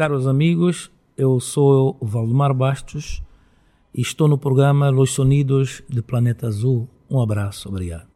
Caros amigos, eu sou o Valdemar Bastos e estou no programa Los Sonidos de Planeta Azul. Um abraço, obrigado.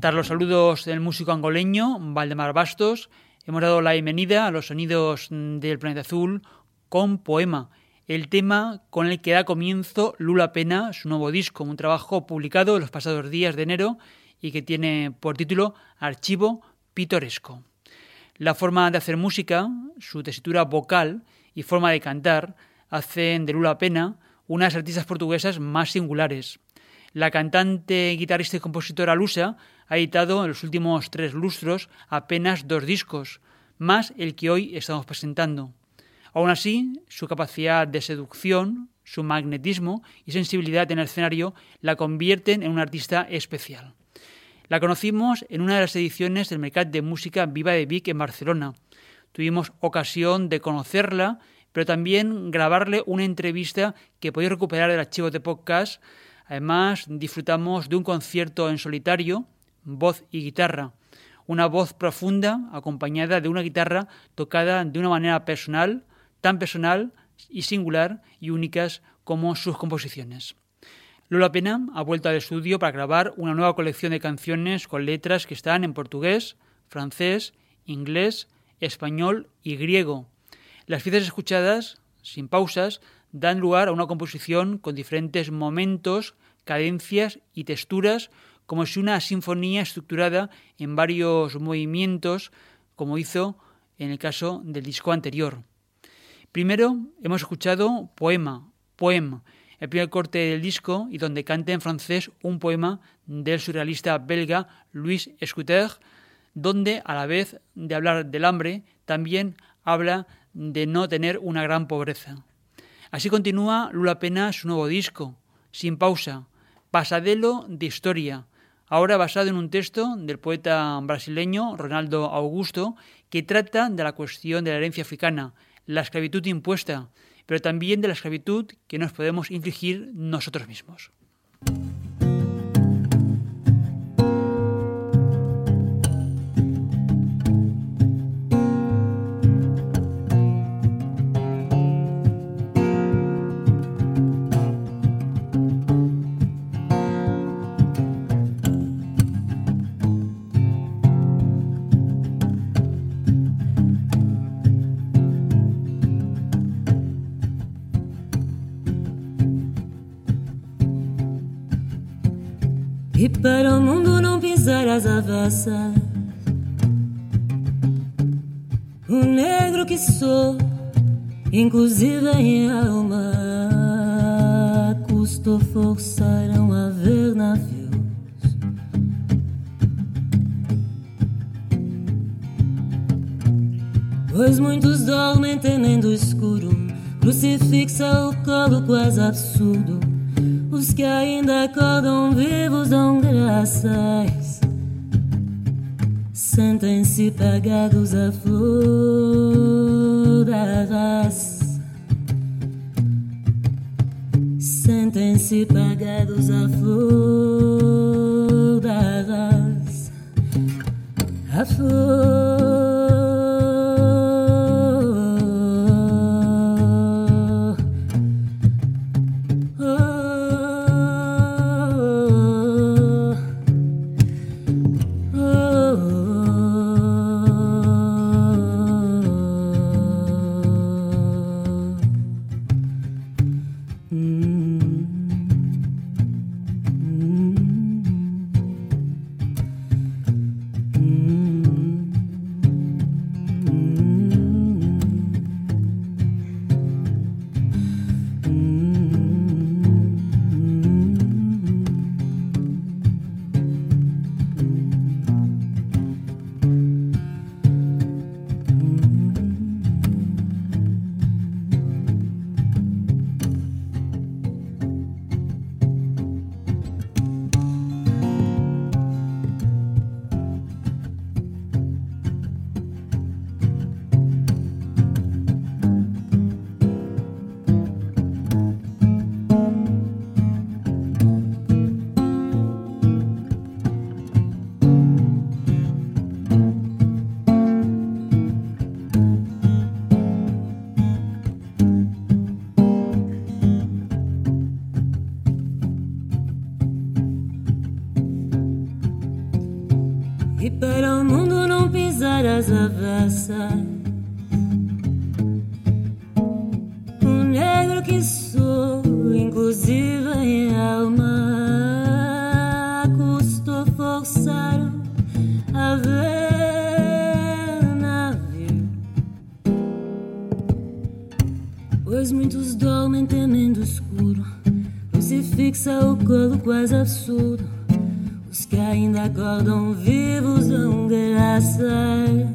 Tras los saludos del músico angoleño Valdemar Bastos, hemos dado la bienvenida a los sonidos del planeta azul con Poema, el tema con el que da comienzo Lula Pena, su nuevo disco, un trabajo publicado en los pasados días de enero y que tiene por título Archivo Pitoresco. La forma de hacer música, su tesitura vocal y forma de cantar hacen de Lula Pena una de las artistas portuguesas más singulares. La cantante, guitarrista y compositora lusa ha editado en los últimos tres lustros apenas dos discos, más el que hoy estamos presentando. Aún así, su capacidad de seducción, su magnetismo y sensibilidad en el escenario la convierten en una artista especial. La conocimos en una de las ediciones del Mercat de Música Viva de Vic en Barcelona. Tuvimos ocasión de conocerla, pero también grabarle una entrevista que podéis recuperar del archivo de podcast. Además, disfrutamos de un concierto en solitario, voz y guitarra. Una voz profunda acompañada de una guitarra tocada de una manera personal, tan personal y singular y únicas como sus composiciones. Lola Pena ha vuelto al estudio para grabar una nueva colección de canciones con letras que están en portugués, francés, inglés, español y griego. Las piezas escuchadas, sin pausas, dan lugar a una composición con diferentes momentos, cadencias y texturas, como si una sinfonía estructurada en varios movimientos, como hizo en el caso del disco anterior. Primero hemos escuchado Poema, Poema, el primer corte del disco y donde canta en francés un poema del surrealista belga Louis Escuter, donde a la vez de hablar del hambre, también habla de no tener una gran pobreza. Así continúa Lula Pena su nuevo disco, sin pausa, Pasadelo de Historia, ahora basado en un texto del poeta brasileño Ronaldo Augusto, que trata de la cuestión de la herencia africana, la esclavitud impuesta, pero también de la esclavitud que nos podemos infligir nosotros mismos. Avessas. O negro que sou, inclusive em alma, custou forçaram a ver navios. Pois muitos dormem temendo o escuro, crucifixa o colo quase absurdo os que ainda acordam vivos dão graças. Sentem-se pagados à flor da raça. Sentem-se pagados à flor da raça. A flor. Fixa o colo quase absurdo os que ainda acordam vivos dão graças.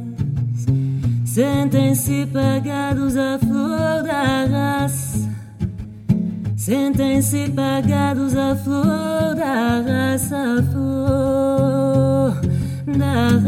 Sentem-se pagados à flor da raça. Sentem-se pagados à flor da raça, a flor da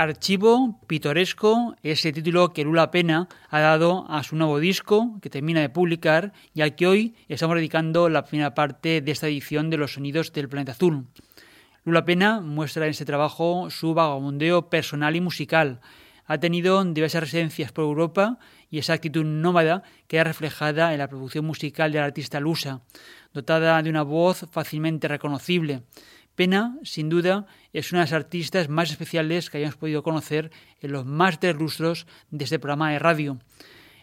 Archivo Pitoresco es título que Lula Pena ha dado a su nuevo disco que termina de publicar y al que hoy estamos dedicando la primera parte de esta edición de Los Sonidos del Planeta Azul. Lula Pena muestra en este trabajo su vagabundeo personal y musical. Ha tenido diversas residencias por Europa y esa actitud nómada queda reflejada en la producción musical del artista lusa, dotada de una voz fácilmente reconocible. Pena, sin duda, es una de las artistas más especiales que hayamos podido conocer en los más de lustros de este programa de radio.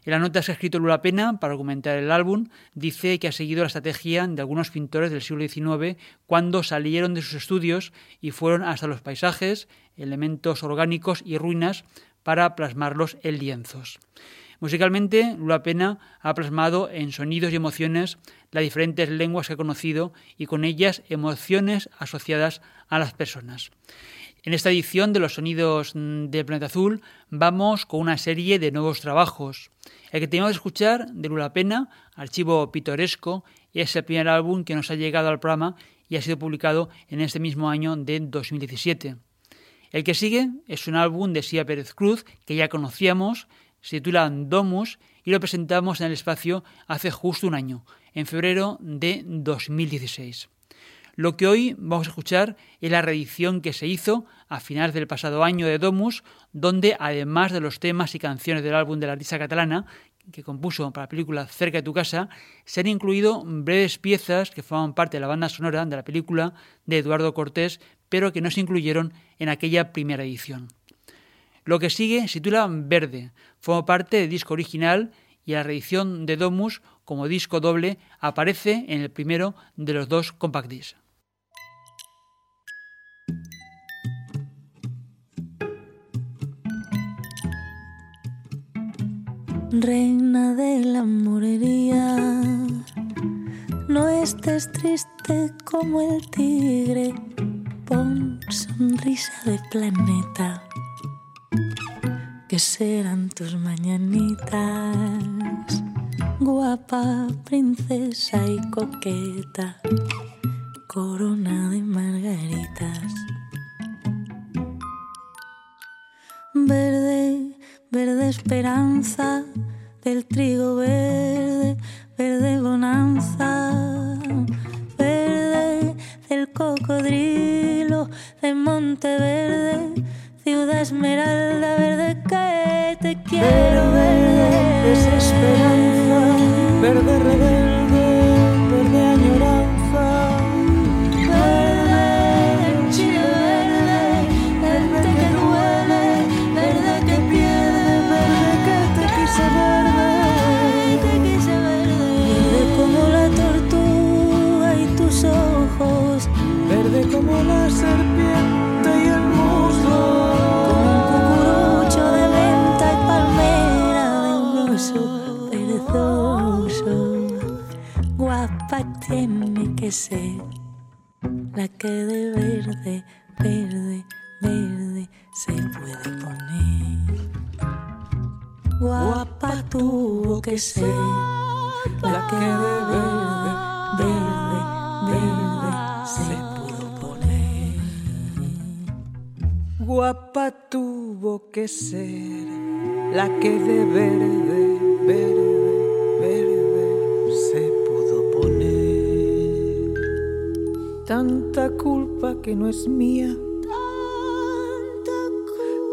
En las notas que ha escrito Lula Pena para argumentar el álbum, dice que ha seguido la estrategia de algunos pintores del siglo XIX cuando salieron de sus estudios y fueron hasta los paisajes, elementos orgánicos y ruinas para plasmarlos en lienzos. Musicalmente, Lula Pena ha plasmado en sonidos y emociones las diferentes lenguas que ha conocido y con ellas emociones asociadas a las personas. En esta edición de los sonidos del planeta azul vamos con una serie de nuevos trabajos. El que tenemos que escuchar de Lula Pena, Archivo Pitoresco, es el primer álbum que nos ha llegado al programa y ha sido publicado en este mismo año de 2017. El que sigue es un álbum de Sia Pérez Cruz que ya conocíamos, se titula Domus y lo presentamos en el espacio hace justo un año, en febrero de 2016. Lo que hoy vamos a escuchar es la reedición que se hizo a finales del pasado año de Domus, donde además de los temas y canciones del álbum de la artista catalana, que compuso para la película Cerca de tu casa, se han incluido breves piezas que forman parte de la banda sonora de la película de Eduardo Cortés, pero que no se incluyeron en aquella primera edición. Lo que sigue se titula Verde, forma parte del disco original y la reedición de Domus como disco doble aparece en el primero de los dos compact discs. Reina de la morería, no estés triste como el tigre, pon sonrisa de planeta que serán tus mañanitas, guapa, princesa y coqueta, corona de margaritas. Verde, verde esperanza, del trigo verde, verde bonanza, verde del cocodrilo de Monteverde esmeralda verde que te quiero verde desesperanza verde rebelde que de verde, verde, verde se pudo poner. Tanta culpa que no es mía.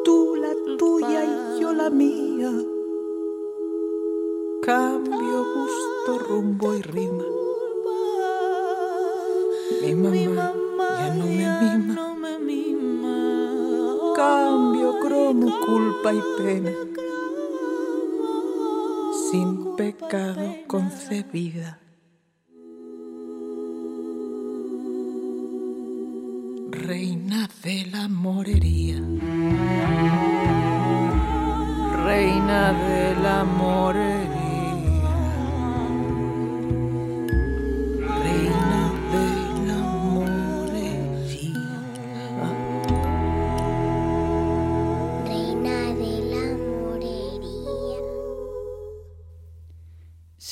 Tú la tuya y yo la mía. Cambio, gusto, rumbo y rima. Mi mamá ya no me mima. Cambio, cromo, culpa y pena. Pecado concebida. Reina de la morería. Reina de la.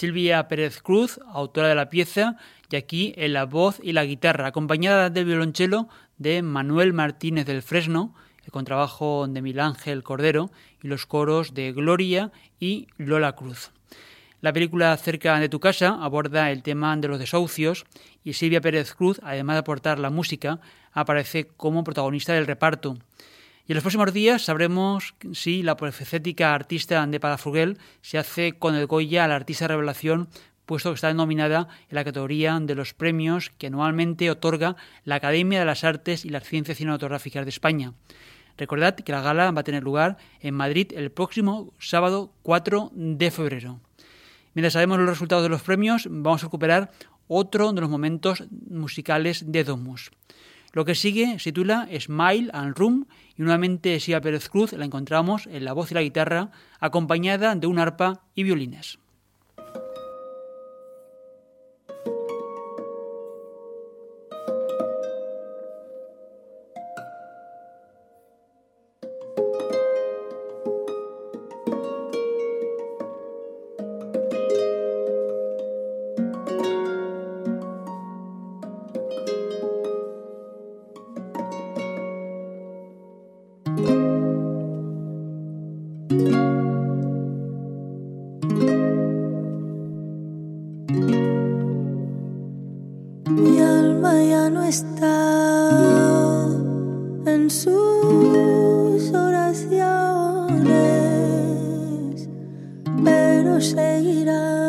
Silvia Pérez Cruz, autora de la pieza, y aquí en la voz y la guitarra, acompañada del violonchelo de Manuel Martínez del Fresno, el contrabajo de Mil Ángel Cordero y los coros de Gloria y Lola Cruz. La película Cerca de tu casa aborda el tema de los desahucios y Silvia Pérez Cruz, además de aportar la música, aparece como protagonista del reparto. Y en los próximos días sabremos si la polifacética artista de Palafrugel se hace con el Goya a la artista revelación, puesto que está nominada en la categoría de los premios que anualmente otorga la Academia de las Artes y las Ciencias Cinematográficas de España. Recordad que la gala va a tener lugar en Madrid el próximo sábado 4 de febrero. Mientras sabemos los resultados de los premios, vamos a recuperar otro de los momentos musicales de Domus. Lo que sigue se titula Smile and Room y nuevamente Sia Pérez Cruz la encontramos en la voz y la guitarra acompañada de un arpa y violines. En sus oraciones, pero seguirá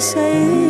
say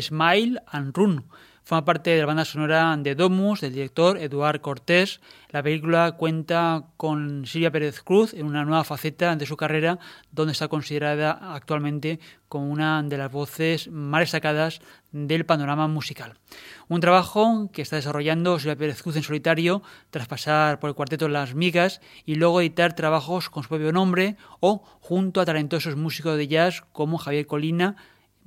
Smile and Run. Forma parte de la banda sonora de Domus, del director Eduard Cortés. La película cuenta con Silvia Pérez Cruz en una nueva faceta de su carrera, donde está considerada actualmente como una de las voces más destacadas del panorama musical. Un trabajo que está desarrollando Silvia Pérez Cruz en solitario, tras pasar por el cuarteto Las Migas y luego editar trabajos con su propio nombre o junto a talentosos músicos de jazz como Javier Colina,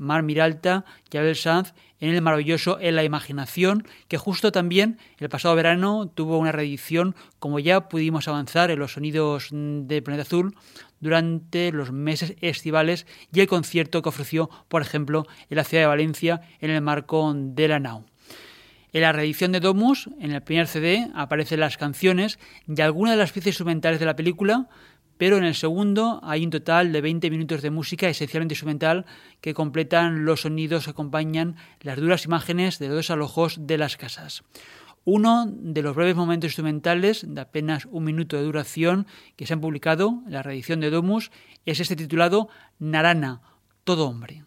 Mar Miralta y Abel Sanz en el maravilloso En la Imaginación, que justo también el pasado verano tuvo una reedición, como ya pudimos avanzar en los sonidos de Planeta Azul, durante los meses estivales y el concierto que ofreció, por ejemplo, en la ciudad de Valencia en el marco de la NAU. En la reedición de Domus, en el primer CD, aparecen las canciones y algunas de las piezas instrumentales de la película, pero en el segundo hay un total de 20 minutos de música esencialmente instrumental que completan los sonidos que acompañan las duras imágenes de los desalojos de las casas. Uno de los breves momentos instrumentales de apenas un minuto de duración que se han publicado en la reedición de Domus es este titulado Narana, todo hombre.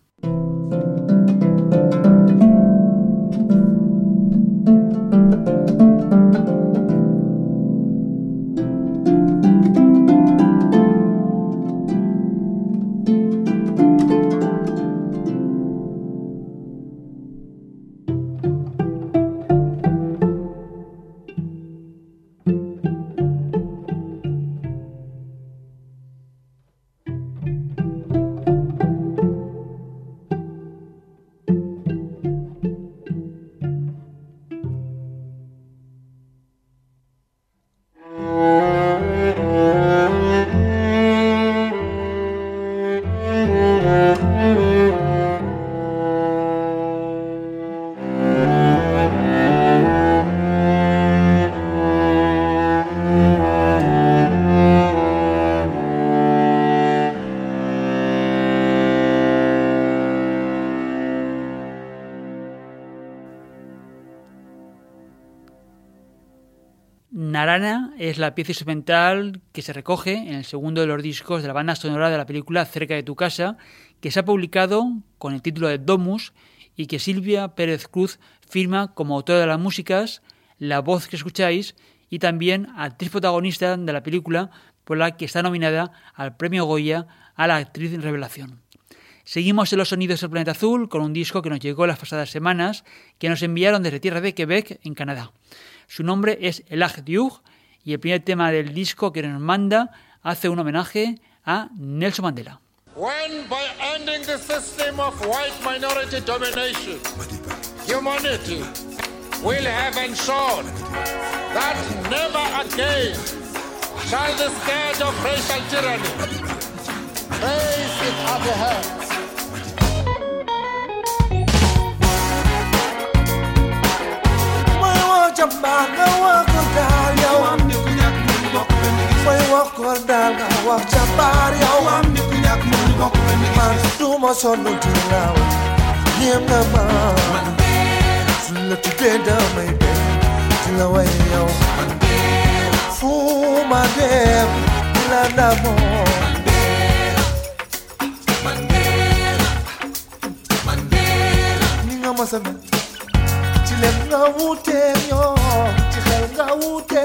Es la pieza instrumental que se recoge en el segundo de los discos de la banda sonora de la película Cerca de tu casa, que se ha publicado con el título de Domus y que Silvia Pérez Cruz firma como autora de las músicas, la voz que escucháis y también actriz protagonista de la película por la que está nominada al premio Goya a la actriz en revelación. Seguimos en los sonidos del planeta azul con un disco que nos llegó las pasadas semanas, que nos enviaron desde tierra de Quebec, en Canadá. Su nombre es Elag Diug y el primer tema del disco que nos manda hace un homenaje a Nelson Mandela. When by ending the system of white minority domination, humanity will have ensured that never again shall the scourge of racial tyranny raise its ugly head. May wax jàmbaar Way walk or down, I walk to body. I want me to yak money walk when the man do my son no do now. Him the man. Look to bed down, my bed. Till away, yo. Fool my damn. Lana more. Chile nga wute yo, chile nga wute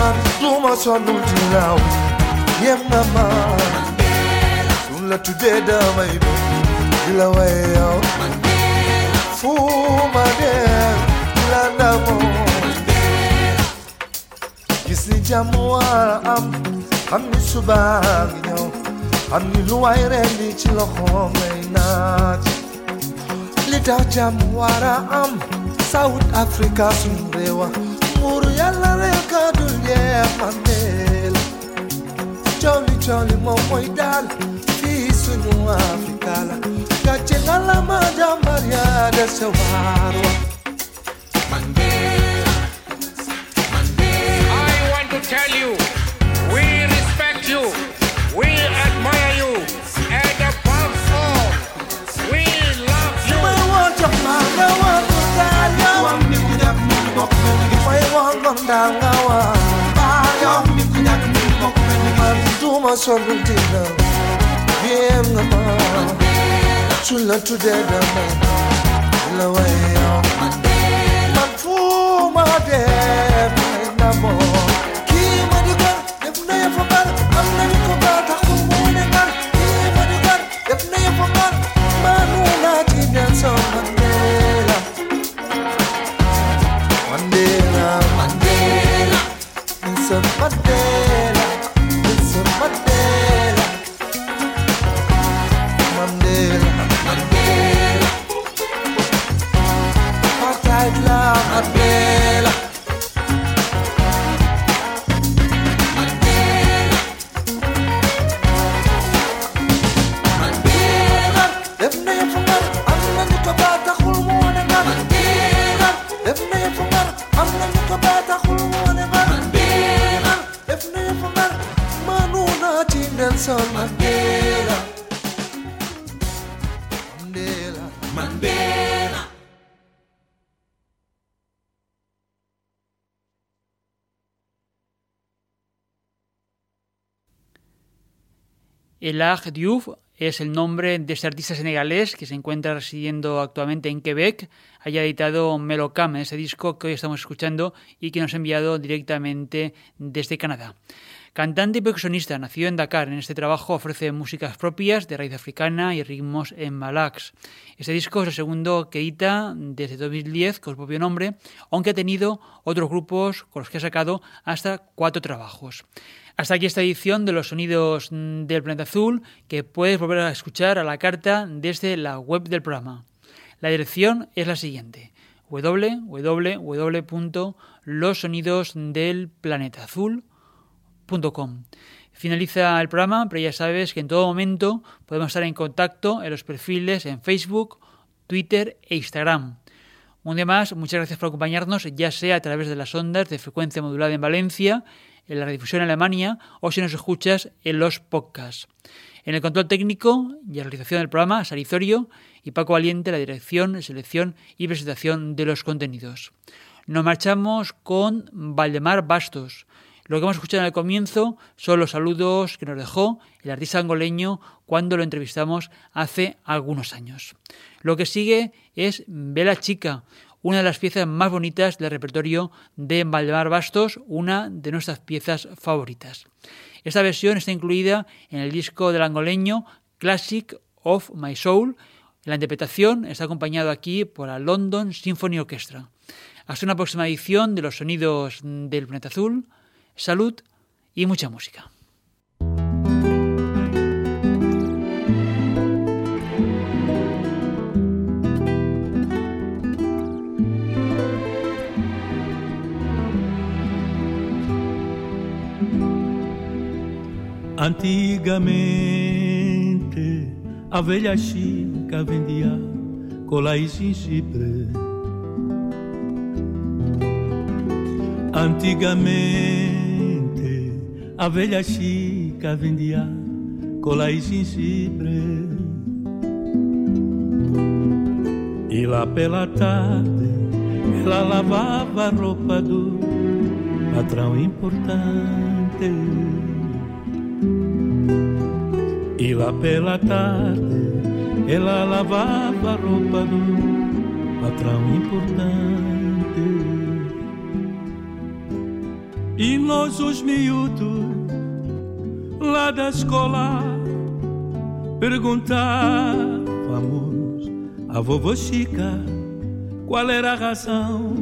naman sumasunod ilaw Yan naman Sunla tudeda may ilawayaw Fumader Landa mo Gisi jamwa am Amni subang yaw Amni luwaire ni chiloko may nati Lita jamwara am South Africa sunrewa Muru yallare ka dulye manel Choli choli mo moy dal fi sunu Afrika la Gache ngala ma jambaria de sewarwa Mandela Mandela I want to tell you ma sorrotina bien ma sulla tu deda ma la way ma fu ma de na mo Elag Diouf es el nombre de este artista senegalés que se encuentra residiendo actualmente en Quebec. Haya editado Melocam, ese disco que hoy estamos escuchando y que nos ha enviado directamente desde Canadá. Cantante y percusionista, nacido en Dakar. En este trabajo ofrece músicas propias de raíz africana y ritmos en malax. Este disco es el segundo que edita desde 2010 con su propio nombre, aunque ha tenido otros grupos con los que ha sacado hasta cuatro trabajos. Hasta aquí esta edición de los sonidos del planeta azul que puedes volver a escuchar a la carta desde la web del programa. La dirección es la siguiente www.losonidosdelplanetazul.com Finaliza el programa, pero ya sabes que en todo momento podemos estar en contacto en los perfiles en Facebook, Twitter e Instagram. Un día más, muchas gracias por acompañarnos, ya sea a través de las ondas de frecuencia modulada en Valencia, en la redifusión en Alemania o si nos escuchas en los podcasts. En el control técnico y la realización del programa, Sarizorio y Paco Valiente, la dirección, selección y presentación de los contenidos. Nos marchamos con Valdemar Bastos. Lo que hemos escuchado el comienzo son los saludos que nos dejó el artista angoleño cuando lo entrevistamos hace algunos años. Lo que sigue es Vela Chica, una de las piezas más bonitas del repertorio de Valdemar Bastos, una de nuestras piezas favoritas. Esta versión está incluida en el disco del angoleño Classic of My Soul. La interpretación está acompañado aquí por la London Symphony Orchestra. Hasta una próxima edición de los sonidos del planeta azul. Salud y mucha música. Antigamente a velha chica vendia cola e gengibre. Antigamente a velha chica vendia cola e gengibre. E lá pela tarde ela lavava a roupa do patrão importante. E lá pela tarde ela lavava a roupa do patrão importante. E nós os miúdos lá da escola perguntávamos a vovó Chica qual era a razão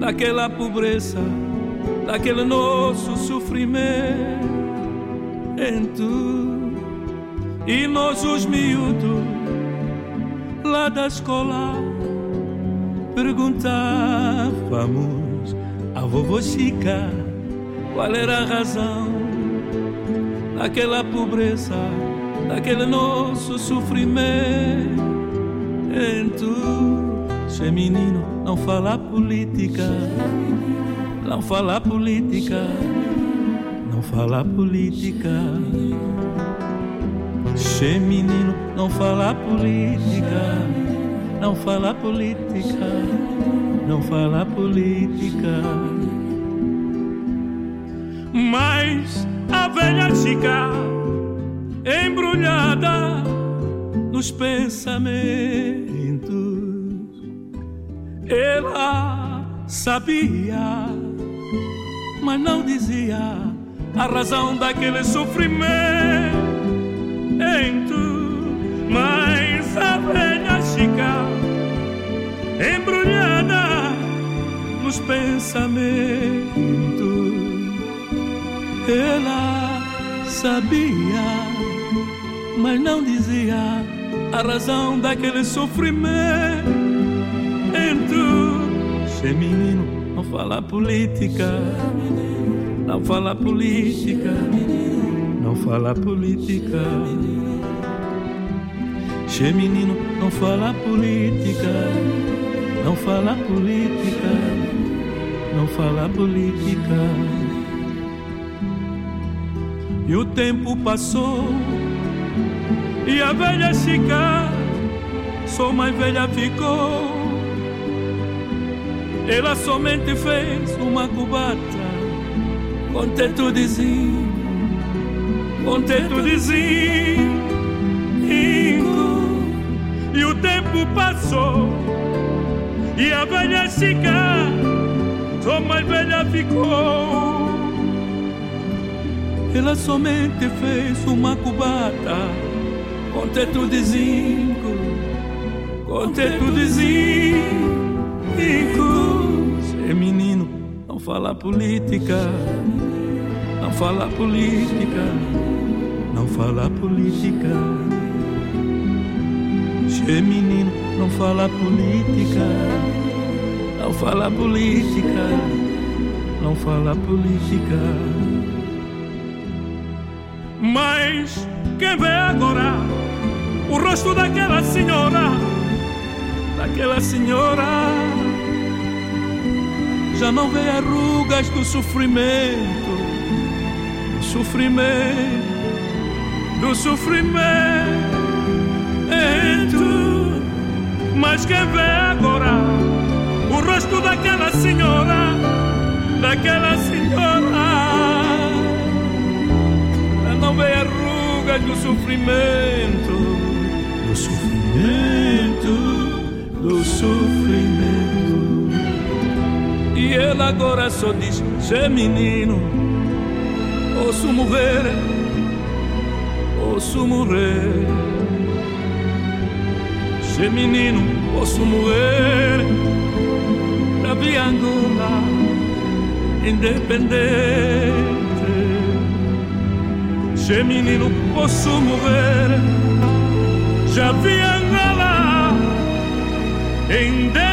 daquela pobreza, daquele nosso sofrimento. E nós os miúdos lá da escola perguntávamos a vovó Chica qual era a razão daquela pobreza, daquele nosso sofrimento. Se menino não fala política, não fala política, não fala política. Se menino não fala política, não fala política, não fala política. Mas a velha chica embrulhada nos pensamentos, ela sabia, mas não dizia a razão daquele sofrimento. Mas a velha chica embrulhada nos pensamentos, ela sabia, mas não dizia a razão daquele sofrimento. Se menino não fala política, não fala política, não fala política. Se menino não fala política, não fala política, não fala política. E o tempo passou e a velha chica só mais velha ficou. Ela somente fez uma cubata com teto de zinco, com teto de zinco. E o tempo passou e a velha chica só mais velha ficou. Ela somente fez uma cubata com teto de zinco, com teto de zinco. Se menino não fala política, não fala política, não fala política. Se menino não fala política, não fala política, não fala política. Mas quem vê agora o rosto daquela senhora, daquela senhora. Já não vê as rugas do sofrimento, do sofrimento, do sofrimento. Mas quem vê agora o rosto daquela senhora, daquela senhora, rugas do sofrimento, do sofrimento, do sofrimento. E ela agora só diz: Ser menino, posso morrer, posso morrer. Ser menino, posso morrer. Na via Angola, independente gemini não posso mover. Já vi Angola em Deus.